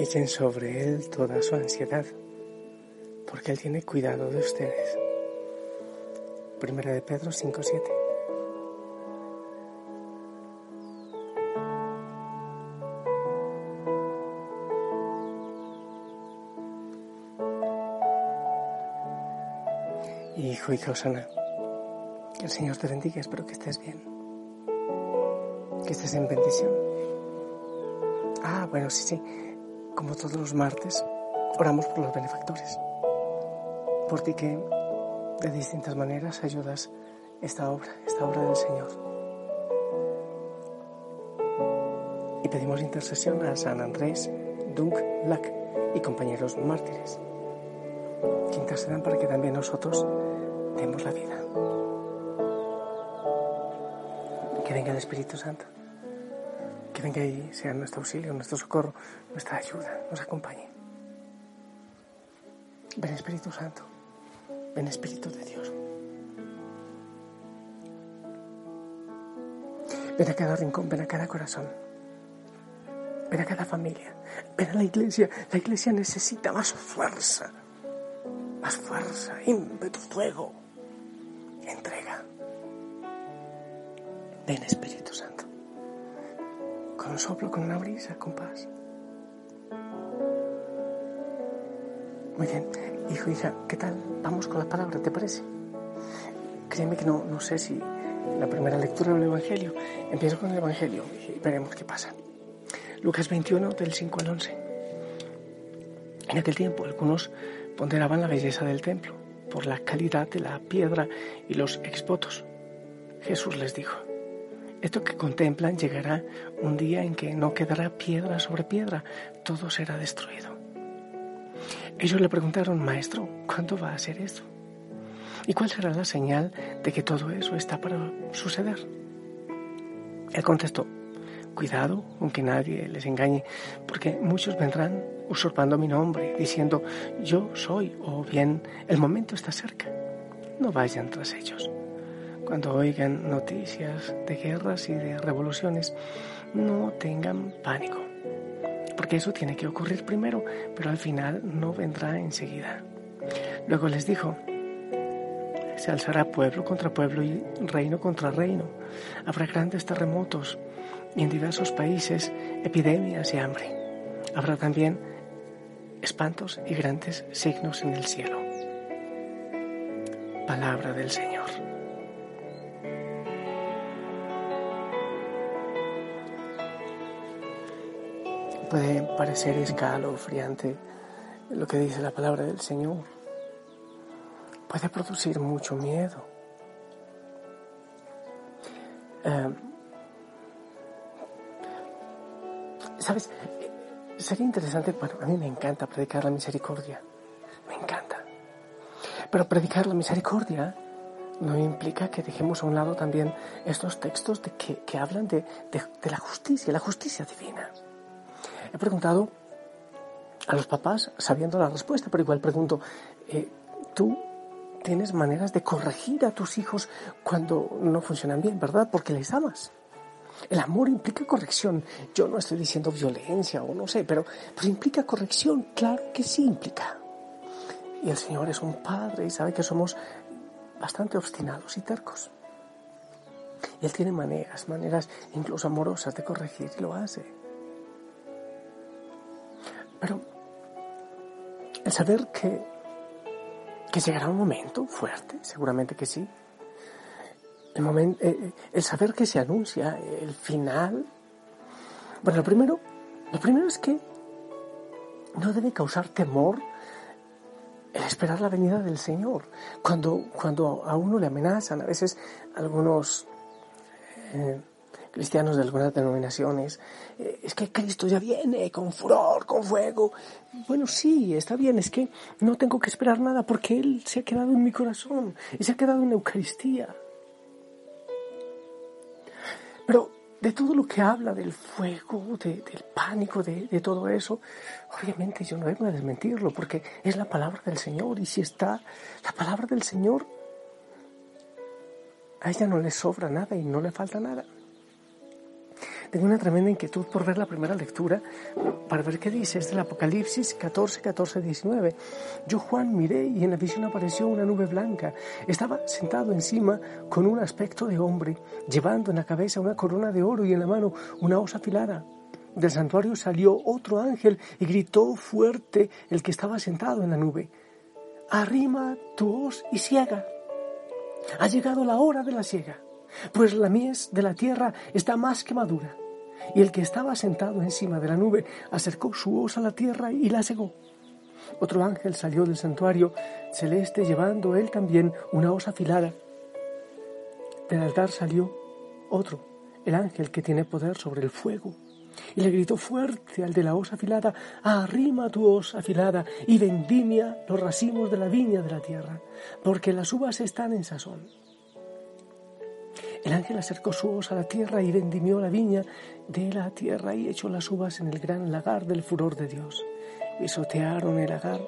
Echen sobre Él toda su ansiedad, porque Él tiene cuidado de ustedes. Primera de Pedro 5.7. Hijo, hija Osana, que el Señor te bendiga, espero que estés bien, que estés en bendición. Ah, bueno, sí, sí, como todos los martes, oramos por los benefactores, por ti que de distintas maneras ayudas esta obra, esta obra del Señor. Y pedimos intercesión a San Andrés, Dunk, Black y compañeros mártires, que intercedan para que también nosotros demos la vida. Que venga el Espíritu Santo que venga y sea nuestro auxilio, nuestro socorro, nuestra ayuda, nos acompañe. Ven Espíritu Santo, ven Espíritu de Dios. Ven a cada rincón, ven a cada corazón, ven a cada familia, ven a la iglesia. La iglesia necesita más fuerza, más fuerza, ímpetu, fuego, entrega. Ven Espíritu Santo con soplo, con una brisa, con paz. Muy bien, hijo, hija, ¿qué tal? Vamos con la palabra, ¿te parece? Créeme que no, no sé si la primera lectura del Evangelio. Empiezo con el Evangelio y veremos qué pasa. Lucas 21, del 5 al 11. En aquel tiempo, algunos ponderaban la belleza del templo por la calidad de la piedra y los exvotos. Jesús les dijo, esto que contemplan llegará un día en que no quedará piedra sobre piedra, todo será destruido. Ellos le preguntaron, Maestro, ¿cuándo va a ser esto? ¿Y cuál será la señal de que todo eso está para suceder? Él contestó, Cuidado con que nadie les engañe, porque muchos vendrán usurpando mi nombre, diciendo, Yo soy, o bien, el momento está cerca. No vayan tras ellos. Cuando oigan noticias de guerras y de revoluciones, no tengan pánico, porque eso tiene que ocurrir primero, pero al final no vendrá enseguida. Luego les dijo, se alzará pueblo contra pueblo y reino contra reino. Habrá grandes terremotos y en diversos países epidemias y hambre. Habrá también espantos y grandes signos en el cielo. Palabra del Señor. Puede parecer escalofriante lo que dice la palabra del Señor. Puede producir mucho miedo. Eh, ¿Sabes? Sería interesante, bueno, a mí me encanta predicar la misericordia. Me encanta. Pero predicar la misericordia no implica que dejemos a un lado también estos textos de que, hablan de, de la justicia, la justicia divina. He preguntado a los papás sabiendo la respuesta, pero igual pregunto, eh, ¿tú tienes maneras de corregir a tus hijos cuando no funcionan bien, verdad? Porque les amas. El amor implica corrección. Yo no estoy diciendo violencia o no sé, pero pues implica corrección. Claro que sí implica. Y el Señor es un padre y sabe que somos bastante obstinados y tercos. Y Él tiene maneras, maneras incluso amorosas de corregir y lo hace. Pero el saber que, que llegará un momento fuerte, seguramente que sí, el, momento, eh, el saber que se anuncia el final, bueno, lo primero, lo primero es que no debe causar temor el esperar la venida del Señor. Cuando, cuando a uno le amenazan, a veces algunos eh, cristianos de algunas denominaciones, eh, es que Cristo ya viene con furor, con fuego. Bueno, sí, está bien, es que no tengo que esperar nada porque Él se ha quedado en mi corazón y se ha quedado en la Eucaristía. Pero de todo lo que habla del fuego, del pánico, de, de, todo eso, obviamente yo no vengo a desmentirlo porque es la palabra del Señor y si está la palabra del Señor, a ella no le sobra nada y no le falta nada. Tengo una tremenda inquietud por ver la primera lectura, para ver qué dice. Es del Apocalipsis 14, 14, 19. Yo, Juan, miré y en la visión apareció una nube blanca. Estaba sentado encima con un aspecto de hombre, llevando en la cabeza una corona de oro y en la mano una osa afilada. Del santuario salió otro ángel y gritó fuerte el que estaba sentado en la nube. Arrima tu hoz y ciega. Ha llegado la hora de la siega pues la mies de la tierra está más que madura. Y el que estaba sentado encima de la nube acercó su hoz a la tierra y la cegó. Otro ángel salió del santuario celeste llevando él también una hoz afilada. Del altar salió otro, el ángel que tiene poder sobre el fuego. Y le gritó fuerte al de la hoz afilada, arrima tu hoz afilada y vendimia los racimos de la viña de la tierra, porque las uvas están en sazón. El ángel acercó su hoz a la tierra y vendimió la viña de la tierra y echó las uvas en el gran lagar del furor de Dios. Pisotearon el lagar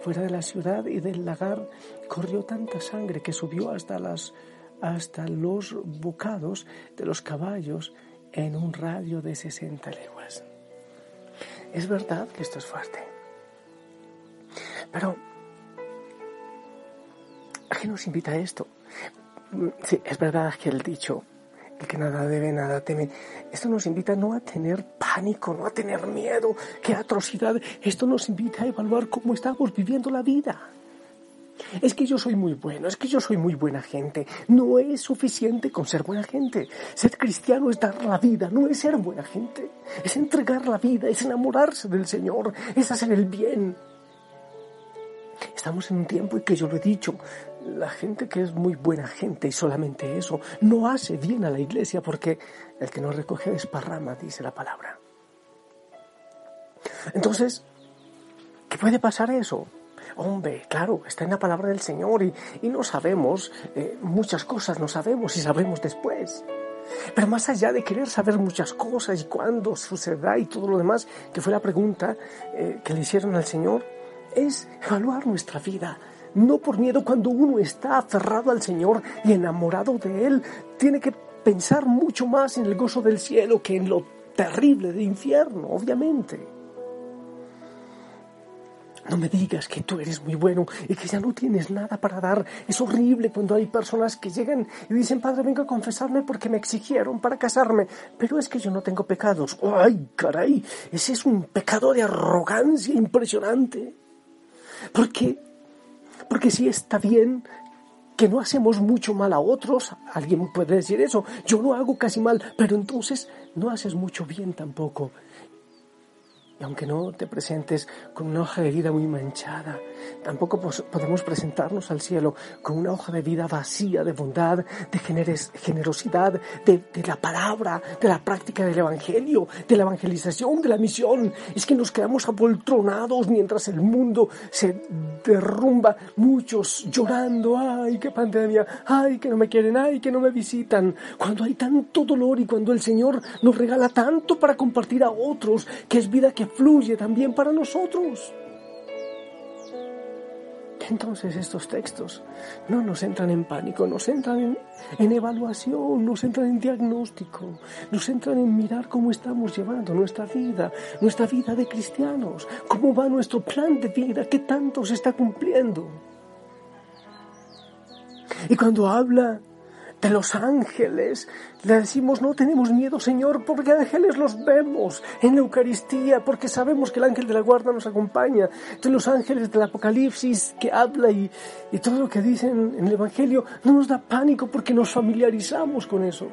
fuera de la ciudad y del lagar corrió tanta sangre que subió hasta, las, hasta los bocados de los caballos en un radio de 60 leguas. Es verdad que esto es fuerte. Pero, ¿a qué nos invita esto? Sí, es verdad que el dicho, el que nada debe, nada teme, esto nos invita no a tener pánico, no a tener miedo, qué atrocidad, esto nos invita a evaluar cómo estamos viviendo la vida. Es que yo soy muy bueno, es que yo soy muy buena gente. No es suficiente con ser buena gente. Ser cristiano es dar la vida, no es ser buena gente. Es entregar la vida, es enamorarse del Señor, es hacer el bien. Estamos en un tiempo y que yo lo he dicho, la gente que es muy buena gente y solamente eso no hace bien a la iglesia porque el que no recoge desparrama, dice la palabra. Entonces, ¿qué puede pasar eso? Hombre, claro, está en la palabra del Señor y, no sabemos eh, muchas cosas, no sabemos y sabremos después. Pero más allá de querer saber muchas cosas y cuándo sucederá y todo lo demás, que fue la pregunta eh, que le hicieron al Señor, es evaluar nuestra vida, no por miedo cuando uno está aferrado al Señor y enamorado de Él, tiene que pensar mucho más en el gozo del cielo que en lo terrible del infierno, obviamente. No me digas que tú eres muy bueno y que ya no tienes nada para dar. Es horrible cuando hay personas que llegan y dicen, Padre, vengo a confesarme porque me exigieron para casarme, pero es que yo no tengo pecados. ¡Ay, caray! Ese es un pecado de arrogancia impresionante. Porque porque si está bien que no hacemos mucho mal a otros, alguien puede decir eso, yo no hago casi mal, pero entonces no haces mucho bien tampoco. Y aunque no te presentes con una hoja de vida muy manchada, tampoco podemos presentarnos al cielo con una hoja de vida vacía de bondad, de generosidad, de, la palabra, de la práctica del Evangelio, de la evangelización, de la misión. Es que nos quedamos apoltronados mientras el mundo se derrumba, muchos llorando, ay, qué pandemia, ay, que no me quieren, ay, que no me visitan. Cuando hay tanto dolor y cuando el Señor nos regala tanto para compartir a otros, que es vida que fluye también para nosotros. Entonces estos textos no nos entran en pánico, nos entran en, evaluación, nos entran en diagnóstico, nos entran en mirar cómo estamos llevando nuestra vida, nuestra vida de cristianos, cómo va nuestro plan de vida, qué tanto se está cumpliendo. Y cuando habla de los ángeles. Le decimos, no tenemos miedo, Señor, porque ángeles los vemos en la Eucaristía, porque sabemos que el ángel de la guarda nos acompaña. De los ángeles del Apocalipsis que habla y, y todo lo que dicen en el Evangelio no nos da pánico porque nos familiarizamos con eso.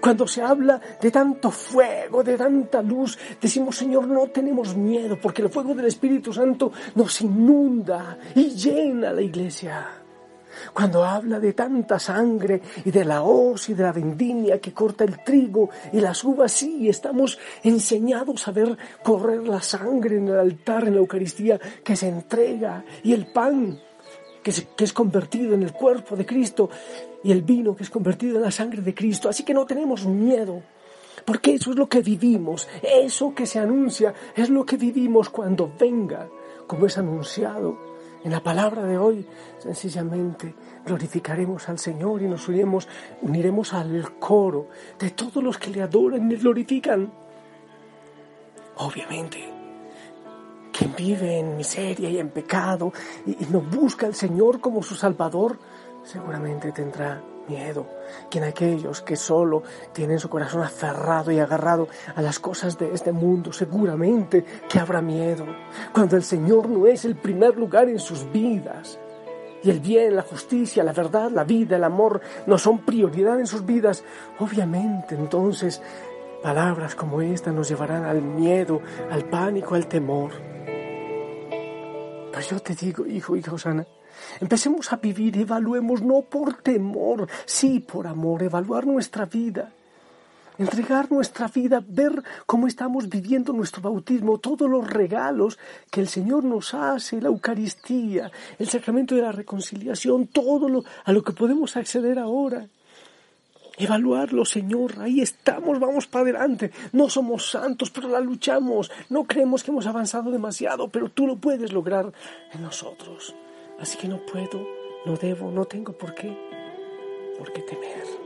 Cuando se habla de tanto fuego, de tanta luz, decimos, Señor, no tenemos miedo porque el fuego del Espíritu Santo nos inunda y llena la iglesia. Cuando habla de tanta sangre y de la hoz y de la vendimia que corta el trigo y las uvas, sí, estamos enseñados a ver correr la sangre en el altar, en la Eucaristía, que se entrega, y el pan que, que es convertido en el cuerpo de Cristo, y el vino que es convertido en la sangre de Cristo. Así que no tenemos miedo. Porque eso es lo que vivimos, eso que se anuncia es lo que vivimos cuando venga, como es anunciado en la palabra de hoy. Sencillamente glorificaremos al Señor y nos uniremos, uniremos al coro de todos los que le adoran y glorifican. Obviamente, quien vive en miseria y en pecado y, y no busca al Señor como su Salvador, seguramente tendrá miedo, que en aquellos que solo tienen su corazón aferrado y agarrado a las cosas de este mundo, seguramente que habrá miedo, cuando el Señor no es el primer lugar en sus vidas. Y el bien, la justicia, la verdad, la vida, el amor no son prioridad en sus vidas. Obviamente, entonces, palabras como esta nos llevarán al miedo, al pánico, al temor. Pero yo te digo, hijo, hija Osana, Empecemos a vivir, evaluemos no por temor, sí por amor, evaluar nuestra vida. Entregar nuestra vida, ver cómo estamos viviendo nuestro bautismo, todos los regalos que el Señor nos hace, la Eucaristía, el sacramento de la reconciliación, todo lo, a lo que podemos acceder ahora. Evaluarlo, Señor, ahí estamos, vamos para adelante. No somos santos, pero la luchamos. No creemos que hemos avanzado demasiado, pero tú lo puedes lograr en nosotros. Así que no puedo, no debo, no tengo por qué, por qué temer.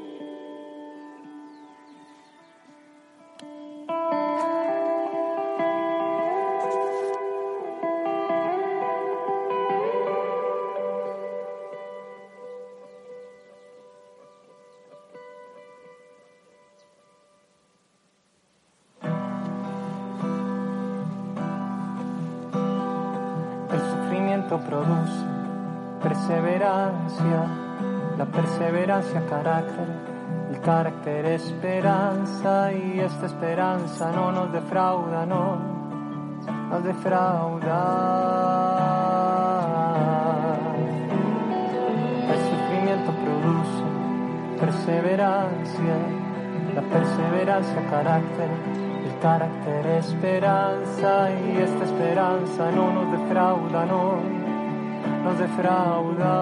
Produce perseverancia, la perseverancia carácter, el carácter esperanza y esta esperanza no nos defrauda, no nos defrauda. El sufrimiento produce perseverancia, la perseverancia carácter, el carácter esperanza y esta esperanza no nos defrauda, no nos defrauda.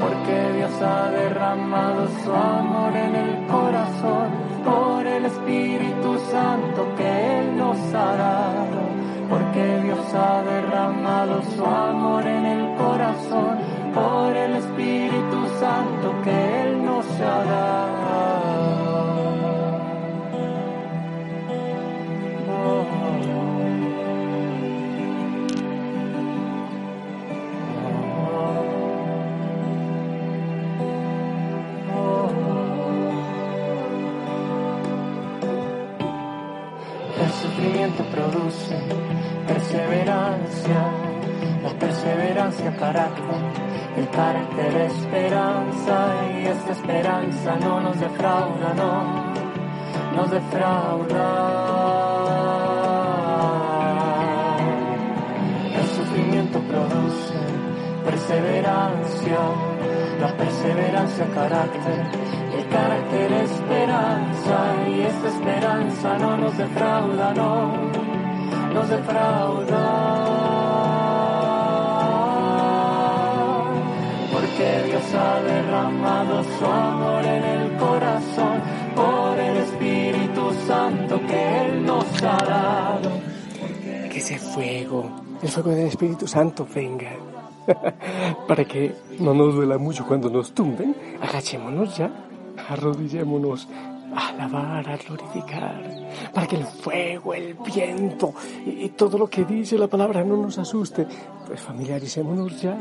Porque Dios ha derramado su amor en el corazón por el Espíritu Santo que Él nos ha dado. Porque Dios ha derramado su amor en el corazón por el Espíritu Santo que Él nos ha. Y esta esperanza no nos defrauda, no nos defrauda. El sufrimiento produce perseverancia, la perseverancia carácter, el carácter esperanza y esta esperanza no nos defrauda, no nos defrauda. Ha derramado su amor en el corazón por el Espíritu Santo que Él nos ha dado. Que ese fuego, el fuego del Espíritu Santo venga. Para que no nos duela mucho cuando nos tumben, agachémonos ya, arrodillémonos a alabar, a glorificar, para que el fuego, el viento y, todo lo que dice la palabra no nos asuste. Pues familiaricémonos ya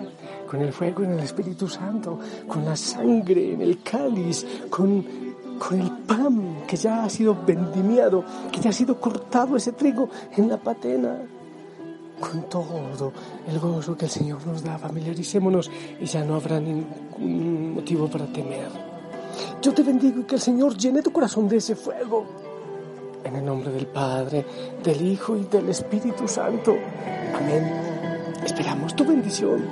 con el fuego en el Espíritu Santo, con la sangre en el cáliz, con, con el pan que ya ha sido vendimiado, que ya ha sido cortado ese trigo en la patena con todo el gozo que el Señor nos da. Familiaricémonos y ya no habrá ningún motivo para temer. Yo te bendigo y que el Señor llene tu corazón de ese fuego. En el nombre del Padre, del Hijo y del Espíritu Santo. Amén Esperamos tu bendición.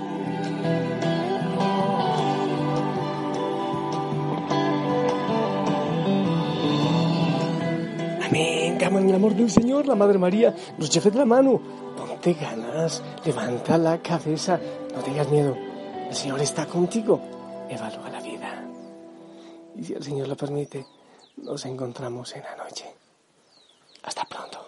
Amén. Aman el amor del Señor, la Madre María nos lleve de la mano. Ponte ganas, levanta la cabeza, no tengas miedo. El Señor está contigo. Evalúa la vida. Y si el Señor lo permite, nos encontramos en la noche. Hasta pronto.